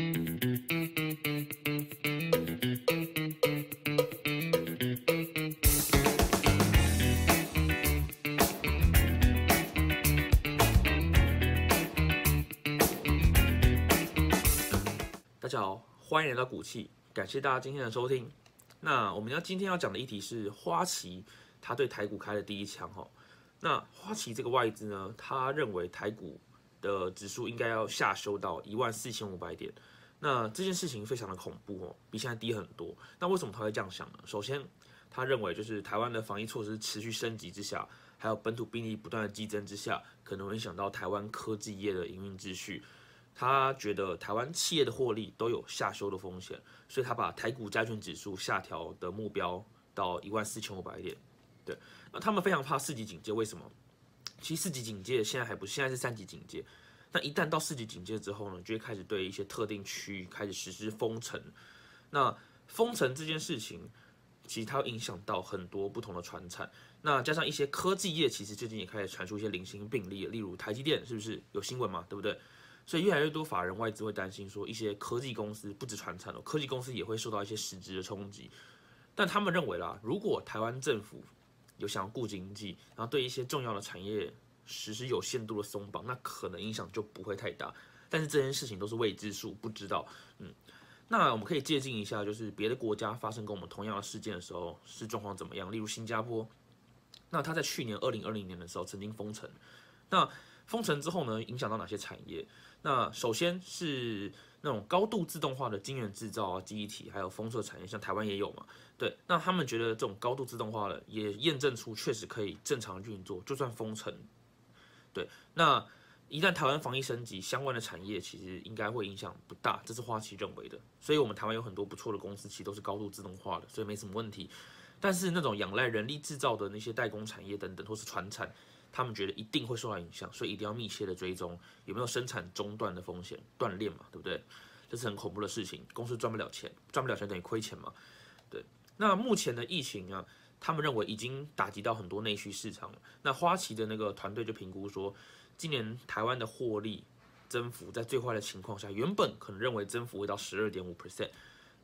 大家好，欢迎来到股气，感谢大家今天的收听。那我们要今天要讲的议题是花旗，他对台股开的第一枪哈。那花旗这个外资呢，他认为台股的指数应该要下修到一万四千五百点。那这件事情非常的恐怖哦，比现在低很多。那为什么他会这样想呢？首先，他认为就是台湾的防疫措施持续升级之下，还有本土病例不断的激增之下，可能会影响到台湾科技业的营运秩序。他觉得台湾企业的获利都有下修的风险，所以他把台股加权指数下调的目标到一万四千五百点。对，那他们非常怕四级警戒，为什么？其实四级警戒现在还不，现在是三级警戒。那一旦到四级警戒之后呢，就会开始对一些特定区域开始实施封城。那封城这件事情，其实它影响到很多不同的传产。那加上一些科技业，其实最近也开始传出一些零星病例，例如台积电是不是有新闻嘛？对不对？所以越来越多法人外资会担心说，一些科技公司不止传产了，科技公司也会受到一些实质的冲击。但他们认为啦，如果台湾政府有想要顾经济，然后对一些重要的产业实施有限度的松绑，那可能影响就不会太大。但是这件事情都是未知数，不知道。嗯，那我们可以借鉴一下，就是别的国家发生跟我们同样的事件的时候是状况怎么样。例如新加坡，那他在去年二零二零年的时候曾经封城，那封城之后呢，影响到哪些产业？那首先是那种高度自动化的晶圆制造啊、记忆体，还有封测产业，像台湾也有嘛。对，那他们觉得这种高度自动化的也验证出确实可以正常运作，就算封城。对，那一旦台湾防疫升级，相关的产业其实应该会影响不大，这是花旗认为的。所以，我们台湾有很多不错的公司，其实都是高度自动化的，所以没什么问题。但是那种仰赖人力制造的那些代工产业等等，或是传产。他们觉得一定会受到影响，所以一定要密切的追踪有没有生产中断的风险，断链嘛，对不对？这是很恐怖的事情，公司赚不了钱，赚不了钱等于亏钱嘛，对。那目前的疫情啊，他们认为已经打击到很多内需市场了。那花旗的那个团队就评估说，今年台湾的获利增幅在最坏的情况下，原本可能认为增幅会到十二点五 percent，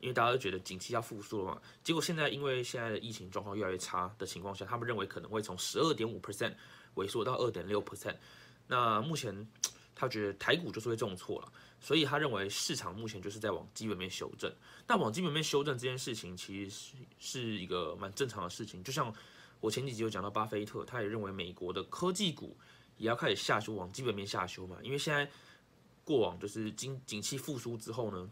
因为大家都觉得景气要复苏了嘛。结果现在因为现在的疫情状况越来越差的情况下，他们认为可能会从十二点五 percent。萎缩到二点六 percent，那目前他觉得台股就是会重挫了，所以他认为市场目前就是在往基本面修正。那往基本面修正这件事情其实是是一个蛮正常的事情，就像我前几集有讲到巴菲特，他也认为美国的科技股也要开始下修，往基本面下修嘛，因为现在过往就是经景气复苏之后呢，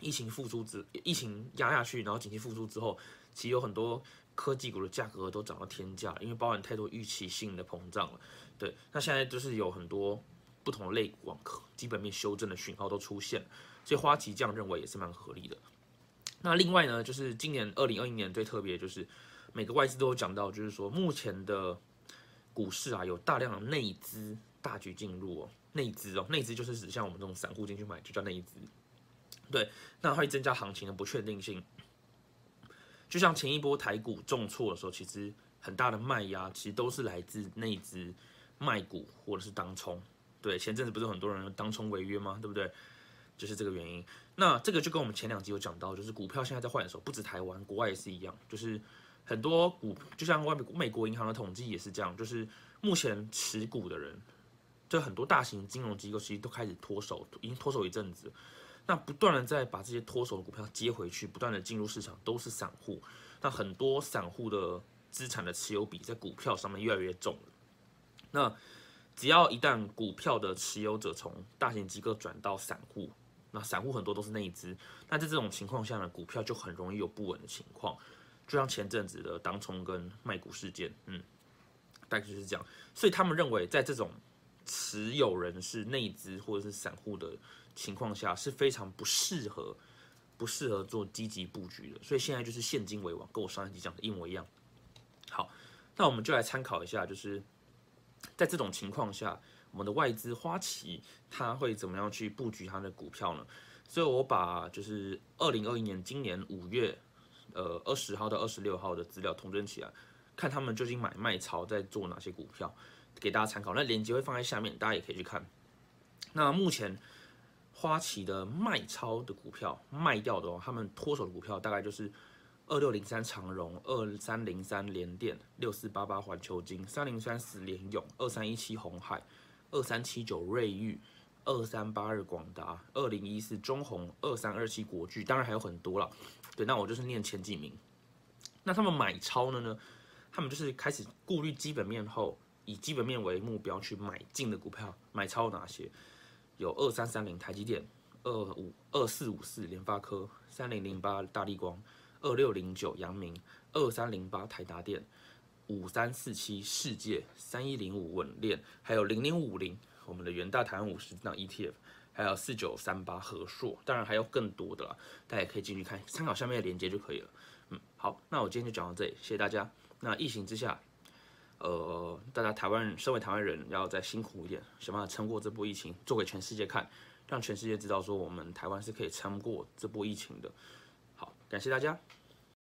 疫情复苏之疫情压下去，然后景气复苏之后，其实有很多。科技股的价格都涨到天价，因为包含太多预期性的膨胀了。对，那现在就是有很多不同类股往基本面修正的讯号都出现，所以花旗这样认为也是蛮合理的。那另外呢，就是今年二零二一年最特别，就是每个外资都有讲到，就是说目前的股市啊，有大量的内资大举进入哦，内资哦，内资就是指像我们这种散户进去买，就叫内资。对，那会增加行情的不确定性。就像前一波台股重挫的时候，其实很大的卖压其实都是来自内资卖股或者是当冲。对，前阵子不是很多人当冲违约吗？对不对？就是这个原因。那这个就跟我们前两集有讲到，就是股票现在在换的时候，不止台湾，国外也是一样。就是很多股，就像外美美国银行的统计也是这样，就是目前持股的人，就很多大型金融机构其实都开始脱手，已经脱手一阵子。那不断的在把这些脱手的股票接回去，不断的进入市场，都是散户。那很多散户的资产的持有比在股票上面越来越重了。那只要一旦股票的持有者从大型机构转到散户，那散户很多都是内资。那在这种情况下呢，股票就很容易有不稳的情况。就像前阵子的当冲跟卖股事件，嗯，大概就是这样。所以他们认为，在这种持有人是内资或者是散户的。情况下是非常不适合、不适合做积极布局的，所以现在就是现金为王，跟我上一集讲的一模一样。好，那我们就来参考一下，就是在这种情况下，我们的外资花旗它会怎么样去布局它的股票呢？所以我把就是二零二一年今年五月呃二十号到二十六号的资料统整起来，看他们究竟买卖潮在做哪些股票，给大家参考。那链接会放在下面，大家也可以去看。那目前。花旗的卖超的股票卖掉的哦，他们脱手的股票大概就是二六零三长荣、二三零三联电、六四八八环球金、三零三四联永、二三一七红海、二三七九瑞昱、二三八二广达、二零一四中红、二三二七国巨，当然还有很多了。对，那我就是念前几名。那他们买超呢呢？他们就是开始顾虑基本面后，以基本面为目标去买进的股票，买超哪些？有二三三零台积电，二五二四五四联发科，三零零八大力光，二六零九阳明，二三零八台达电，五三四七世界，三一零五稳链，还有零零五零我们的元大台湾五十档 ETF，还有四九三八和硕，当然还有更多的啦，大家也可以进去看，参考下面的链接就可以了。嗯，好，那我今天就讲到这里，谢谢大家。那疫情之下。呃，大家台湾，身为台湾人，要再辛苦一点，想办法撑过这波疫情，做给全世界看，让全世界知道说我们台湾是可以撑过这波疫情的。好，感谢大家。